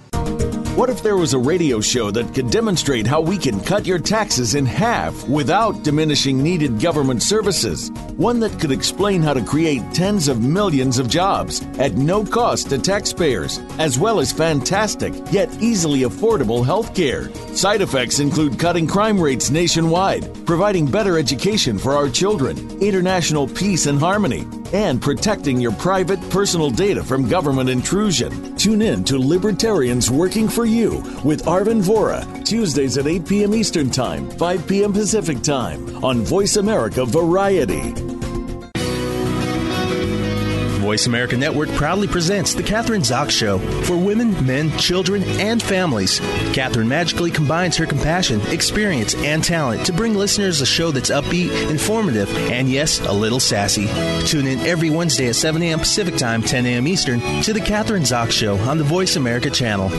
S9: What if there was a radio show that could demonstrate how we can cut your taxes in half without diminishing needed government services? One that could explain how to create tens of millions of jobs at no cost to taxpayers, as well as fantastic yet easily affordable health care. Side effects include cutting crime rates nationwide, providing better education for our children, international peace and harmony, and protecting your private personal data from government intrusion. Tune in to Libertarians Working for You with Arvin Vora, Tuesdays at 8 p.m. Eastern Time, 5 p.m. Pacific Time on Voice America Variety.
S10: Voice America Network proudly presents The Catherine Zox Show for women, men, children, and families. Catherine magically combines her compassion, experience, and talent to bring listeners a show that's upbeat, informative, and yes, a little sassy. Tune in every Wednesday at 7 a.m. Pacific Time, 10 a.m. Eastern to The Catherine Zox Show on the Voice America channel.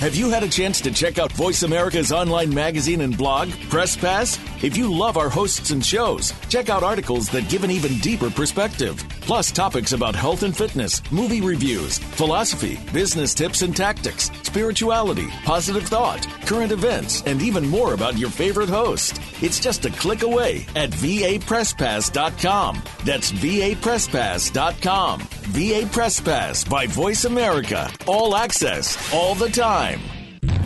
S9: Have you had a chance to check out Voice America's online magazine and blog, Press Pass? If you love our hosts and shows, check out articles that give an even deeper perspective. Plus, topics about health and fitness, movie reviews, philosophy, business tips and tactics, spirituality, positive thought, current events, and even more about your favorite host. It's just a click away at vapresspass.com. That's vapresspass.com. VA Press Pass by Voice America. All access, all the time.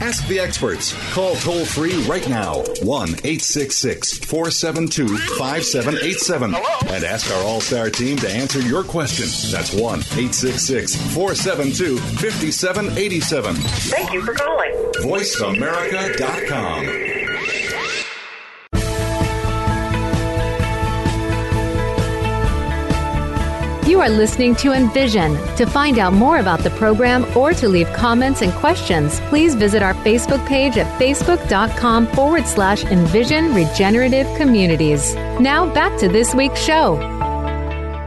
S4: Ask the experts. Call toll free right now 1 866 472 5787 and ask our All Star team to answer your question. That's 1 866 472 5787.
S11: Thank you for calling.
S4: VoiceAmerica.com.
S1: You are listening to Envision. To find out more about the program or to leave comments and questions, please visit our Facebook page at facebook.com forward slash Envision Regenerative Communities. Now back to this week's show.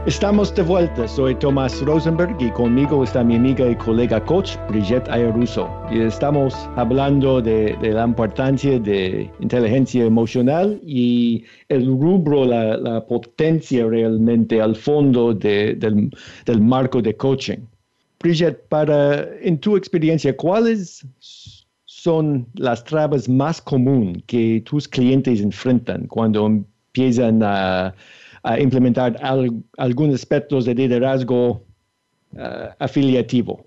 S2: Estamos de vuelta. Soy Tomás Rosenberg y conmigo está mi amiga y colega coach Brigitte Ayaruso. Y estamos hablando de, la importancia de inteligencia emocional y el rubro, la, potencia realmente al fondo de, del, del marco de coaching. Brigitte, para, en tu experiencia, ¿cuáles son las trabas más comunes que tus clientes enfrentan cuando empiezan a a implementar al, algunos aspectos de liderazgo uh, afiliativo?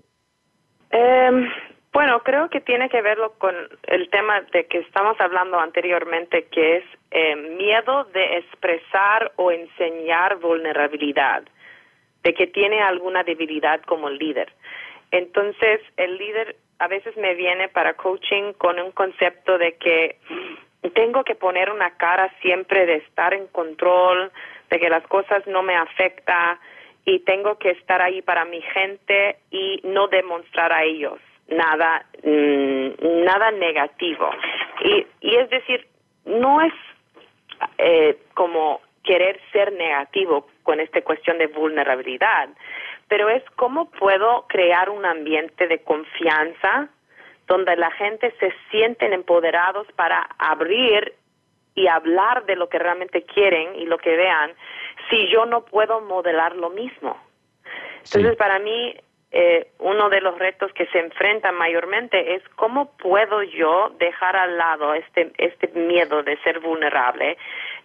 S3: Eh, bueno, creo que tiene que verlo con el tema de que estamos hablando anteriormente, que es eh, miedo de expresar o enseñar vulnerabilidad, de que tiene alguna debilidad como líder. Entonces, el líder a veces me viene para coaching con un concepto de que tengo que poner una cara siempre de estar en control, de que las cosas no me afectan y tengo que estar ahí para mi gente y no demostrar a ellos nada mmm, nada negativo. Y, y es decir no es eh, como querer ser negativo con esta cuestión de vulnerabilidad pero es cómo puedo crear un ambiente de confianza donde la gente se sienten empoderados para abrir y hablar de lo que realmente quieren y lo que vean si yo no puedo modelar lo mismo. Entonces, sí. para mí, eh, uno de los retos que se enfrentan mayormente es cómo puedo yo dejar al lado este, este miedo de ser vulnerable,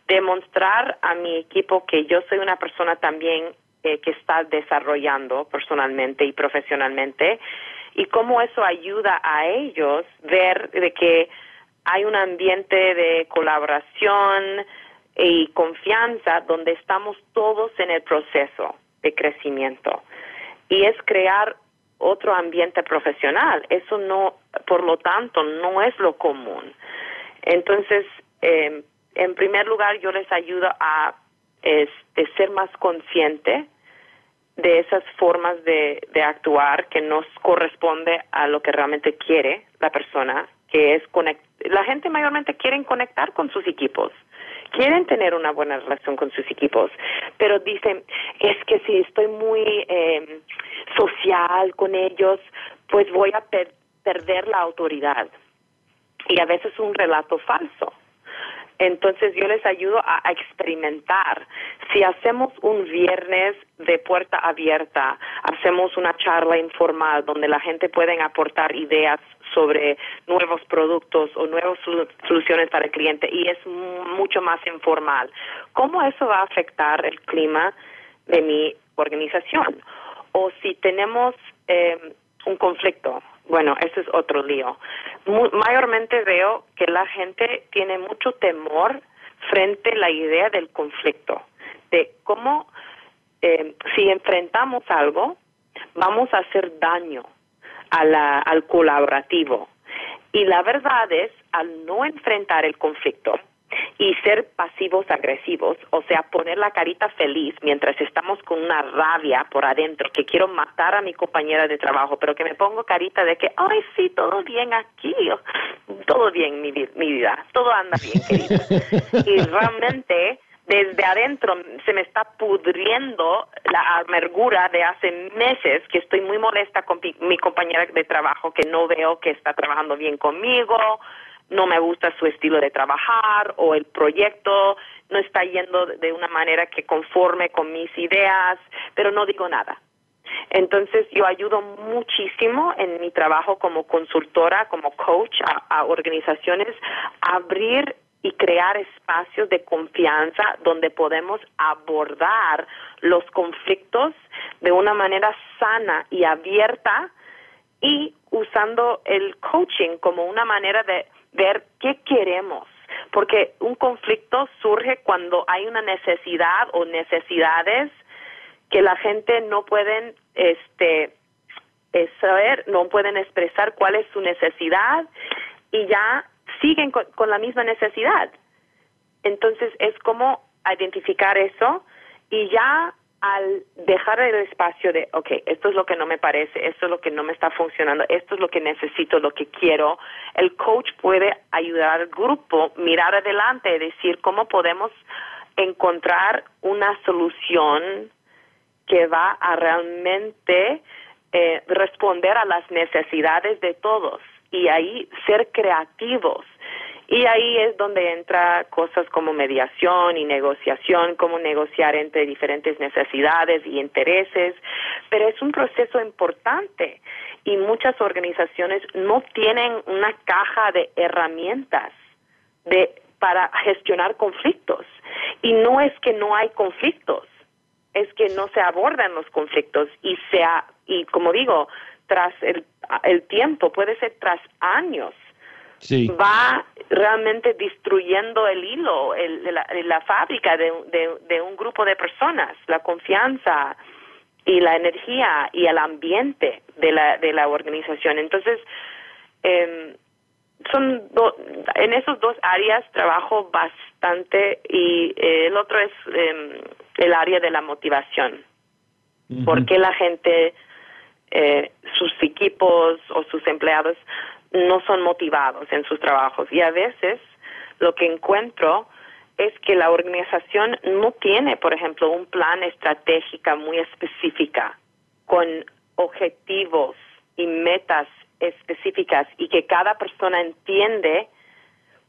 S3: demostrar a mi equipo que yo soy una persona también eh, que está desarrollando personalmente y profesionalmente y cómo eso ayuda a ellos ver de que hay un ambiente de colaboración y confianza donde estamos todos en el proceso de crecimiento. Y es crear otro ambiente profesional. Eso no, por lo tanto, no es lo común. Entonces, eh, en primer lugar, yo les ayudo a este, ser más consciente de esas formas de, de actuar que nos corresponde a lo que realmente quiere la persona, que es conectar. La gente mayormente quiere conectar con sus equipos, quieren tener una buena relación con sus equipos, pero dicen, es que si estoy muy eh, social con ellos, pues voy a per perder la autoridad. Y a veces un relato falso. Entonces yo les ayudo a, experimentar. Si hacemos un viernes de puerta abierta, hacemos una charla informal donde la gente puede aportar ideas sobre nuevos productos o nuevas soluciones para el cliente y es mucho más informal. ¿Cómo eso va a afectar el clima de mi organización? O si tenemos eh, un conflicto, bueno, ese es otro lío. mayormente veo que la gente tiene mucho temor frente a la idea del conflicto, de cómo eh, si enfrentamos algo, vamos a hacer daño al colaborativo. Y la verdad es, al no enfrentar el conflicto, y ser pasivos agresivos, o sea, poner la carita feliz mientras estamos con una rabia por adentro, que quiero matar a mi compañera de trabajo, pero que me pongo carita de que, ay, sí, todo bien aquí, todo bien mi, mi vida, todo anda bien, querida. y realmente desde adentro se me está pudriendo la amargura de hace meses que estoy muy molesta con mi compañera de trabajo que no veo que está trabajando bien conmigo, no me gusta su estilo de trabajar o el proyecto no está yendo de una manera que conforme con mis ideas, pero no digo nada. Entonces yo ayudo muchísimo en mi trabajo como consultora, como coach a, organizaciones a abrir y crear espacios de confianza donde podemos abordar los conflictos de una manera sana y abierta y usando el coaching como una manera de ver qué queremos, porque un conflicto surge cuando hay una necesidad o necesidades que la gente no pueden este saber, no pueden expresar cuál es su necesidad y ya siguen con, con la misma necesidad. Entonces es como identificar eso y ya al dejar el espacio de, ok, esto es lo que no me parece, esto es lo que no me está funcionando, esto es lo que necesito, lo que quiero, el coach puede ayudar al grupo, mirar adelante, decir cómo podemos encontrar una solución que va a realmente eh, responder a las necesidades de todos y ahí ser creativos y ahí es donde entra cosas como mediación y negociación, cómo negociar entre diferentes necesidades y intereses, pero es un proceso importante y muchas organizaciones no tienen una caja de herramientas de para gestionar conflictos. Y no es que no hay conflictos, es que no se abordan los conflictos y sea y como digo, tras el, el tiempo, puede ser tras años va realmente destruyendo el hilo, el, la, la, fábrica de, de, un grupo de personas, la confianza y la energía y el ambiente de la, de la organización. Entonces, eh, son en esos dos áreas trabajo bastante y eh, el otro es eh, el área de la motivación. Porque la gente, eh, sus equipos o sus empleados no son motivados en sus trabajos. Y a veces lo que encuentro es que la organización no tiene, por ejemplo, un plan estratégico muy específica con objetivos y metas específicas y que cada persona entiende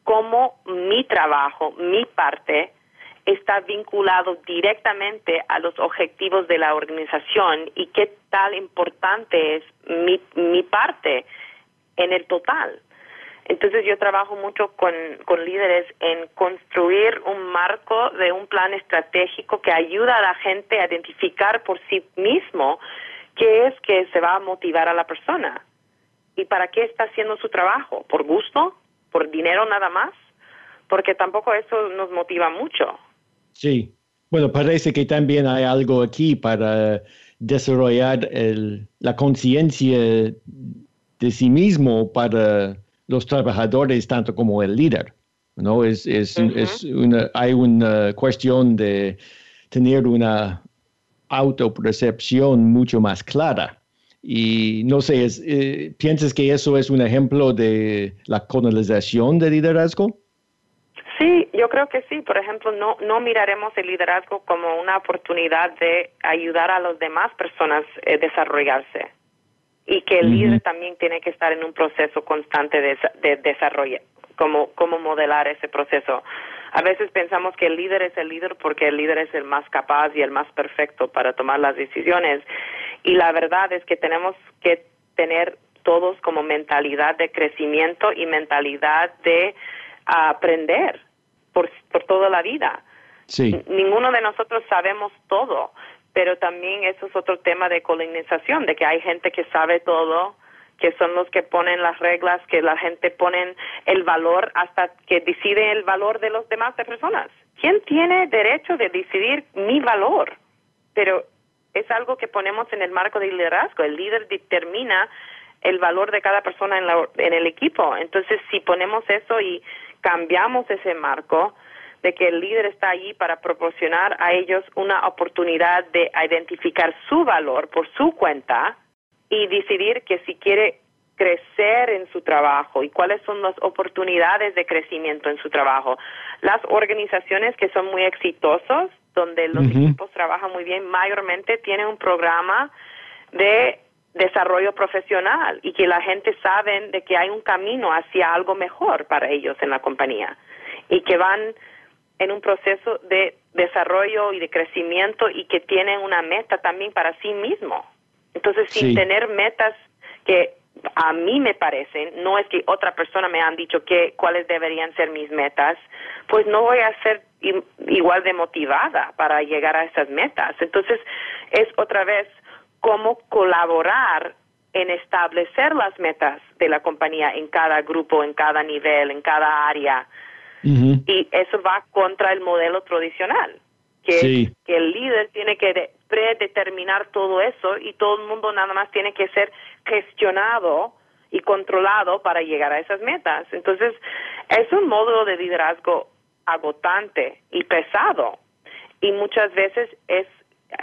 S3: cómo mi trabajo, mi parte, está vinculado directamente a los objetivos de la organización y qué tal importante es mi, mi parte en el total. Entonces yo trabajo mucho con, con líderes en construir un marco de un plan estratégico que ayuda a la gente a identificar por sí mismo qué es que se va a motivar a la persona y para qué está haciendo su trabajo, por gusto, por dinero nada más, porque tampoco eso nos motiva mucho.
S2: Sí, bueno, parece que también hay algo aquí para desarrollar la conciencia de sí mismo para los trabajadores tanto como el líder. ¿no? Es, es, es una, hay una cuestión de tener una autopercepción mucho más clara. Y no sé, eh, ¿piensas que eso es un ejemplo de la colonización de liderazgo?
S3: Sí, yo creo que sí. Por ejemplo, no, no miraremos el liderazgo como una oportunidad de ayudar a las demás personas a eh, desarrollarse y que el líder también tiene que estar en un proceso constante de, de desarrollo, como, como modelar ese proceso. A veces pensamos que el líder es el líder porque el líder es el más capaz y el más perfecto para tomar las decisiones. Y la verdad es que tenemos que tener todos como mentalidad de crecimiento y mentalidad de aprender por, por toda la vida.
S2: Sí.
S3: Ninguno de nosotros sabemos todo, pero también eso es otro tema de colonización, de que hay gente que sabe todo, que son los que ponen las reglas, que la gente pone el valor hasta que decide el valor de los demás personas. ¿Quién tiene derecho de decidir mi valor? Pero es algo que ponemos en el marco del liderazgo. El líder determina el valor de cada persona en, la, en el equipo. Entonces, si ponemos eso y cambiamos ese marco de que el líder está allí para proporcionar a ellos una oportunidad de identificar su valor por su cuenta y decidir que si quiere crecer en su trabajo y cuáles son las oportunidades de crecimiento en su trabajo. Las organizaciones que son muy exitosos, donde los equipos trabajan muy bien, mayormente tienen un programa de desarrollo profesional y que la gente sabe de que hay un camino hacia algo mejor para ellos en la compañía y que van en un proceso de desarrollo y de crecimiento y que tienen una meta también para sí mismo. Entonces, sin tener metas que a mí me parecen, no es que otra persona me han dicho que cuáles deberían ser mis metas, pues no voy a ser igual de motivada para llegar a esas metas. Entonces, es otra vez cómo colaborar en establecer las metas de la compañía en cada grupo, en cada nivel, en cada área. Y eso va contra el modelo tradicional, que, que el líder tiene que predeterminar todo eso y todo el mundo nada más tiene que ser gestionado y controlado para llegar a esas metas. Entonces, es un módulo de liderazgo agotante y pesado. Y muchas veces es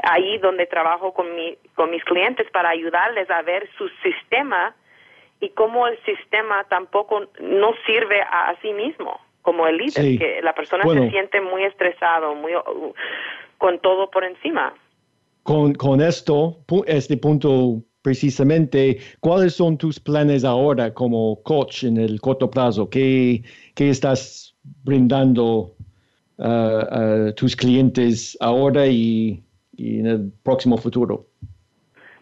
S3: ahí donde trabajo con, mi, con mis clientes para ayudarles a ver su sistema y cómo el sistema tampoco no sirve a, sí mismo como el líder, que la persona se siente muy estresado, muy con todo por encima.
S2: Con, con esto, este punto precisamente, ¿cuáles son tus planes ahora como coach en el corto plazo? ¿Qué, qué estás brindando a tus clientes ahora y y en el próximo futuro?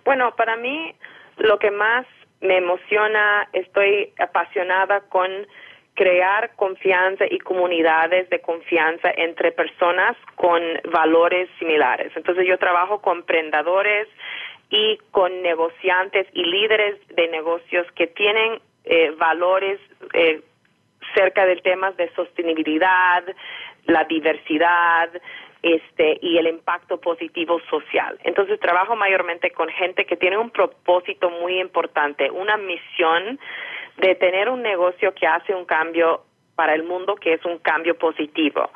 S3: Bueno, para mí lo que más me emociona, estoy apasionada con crear confianza y comunidades de confianza entre personas con valores similares. Entonces yo trabajo con emprendedores y con negociantes y líderes de negocios que tienen eh, valores eh, cerca del temas de sostenibilidad, la diversidad, este y el impacto positivo social. Entonces trabajo mayormente con gente que tiene un propósito muy importante, una misión de tener un negocio que hace un cambio para el mundo, que es un cambio positivo.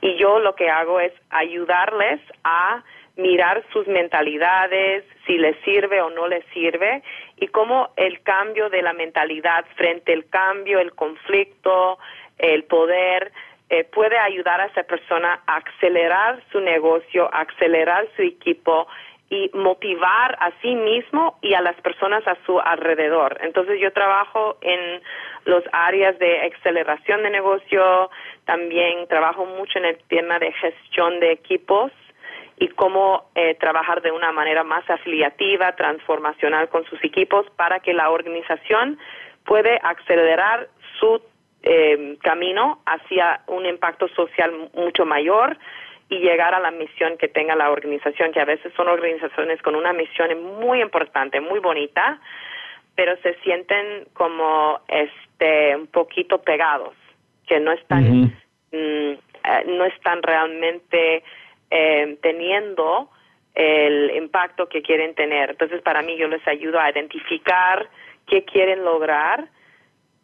S3: Y yo lo que hago es ayudarles a mirar sus mentalidades, si les sirve o no les sirve, y cómo el cambio de la mentalidad frente al cambio, el conflicto, el poder, eh, puede ayudar a esa persona a acelerar su negocio, a acelerar su equipo y motivar a sí mismo y a las personas a su alrededor. Entonces yo trabajo en los áreas de aceleración de negocio, también trabajo mucho en el tema de gestión de equipos y cómo eh, trabajar de una manera más afiliativa, transformacional con sus equipos para que la organización puede acelerar su eh, camino hacia un impacto social mucho mayor y llegar a la misión que tenga la organización, que a veces son organizaciones con una misión muy importante, muy bonita, pero se sienten como este un poquito pegados, que no están mm, eh, no están realmente eh, teniendo el impacto que quieren tener. Entonces, para mí, yo les ayudo a identificar qué quieren lograr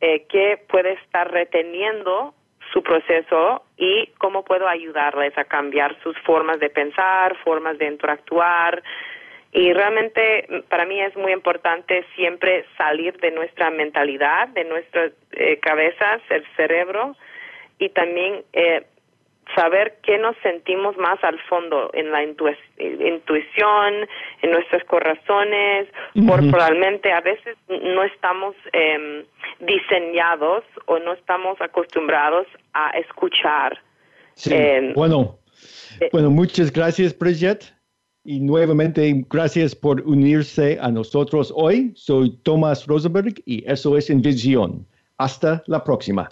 S3: eh, qué puede estar reteniendo su proceso y cómo puedo ayudarles a cambiar sus formas de pensar, formas de interactuar. Y realmente para mí es muy importante siempre salir de nuestra mentalidad, de nuestras eh, cabezas, el cerebro, y también eh, saber qué nos sentimos más al fondo en la intuición, en nuestros corazones, corporalmente. A veces no estamos eh, diseñados o no estamos acostumbrados a escuchar
S2: Sí. bueno, eh, bueno, muchas gracias, Bridget. Y nuevamente, gracias por unirse a nosotros hoy. Soy Thomas Rosenberg y eso es Envisión. Hasta la próxima.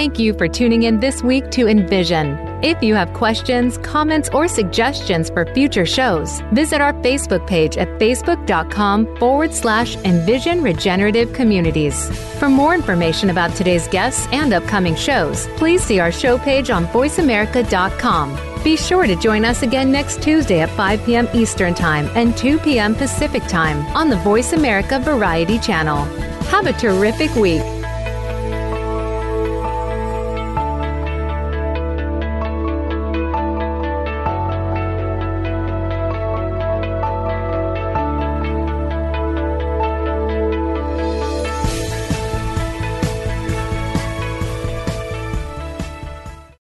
S1: Thank you for tuning in this week to Envision. If you have questions, comments, or suggestions for future shows, visit our Facebook page at facebook.com forward slash Envision Regenerative Communities. For more information about today's guests and upcoming shows, please see our show page on voiceamerica.com. Be sure to join us again next Tuesday at 5 p.m. Eastern Time and 2 p.m. Pacific Time on the Voice America Variety Channel. Have a terrific week.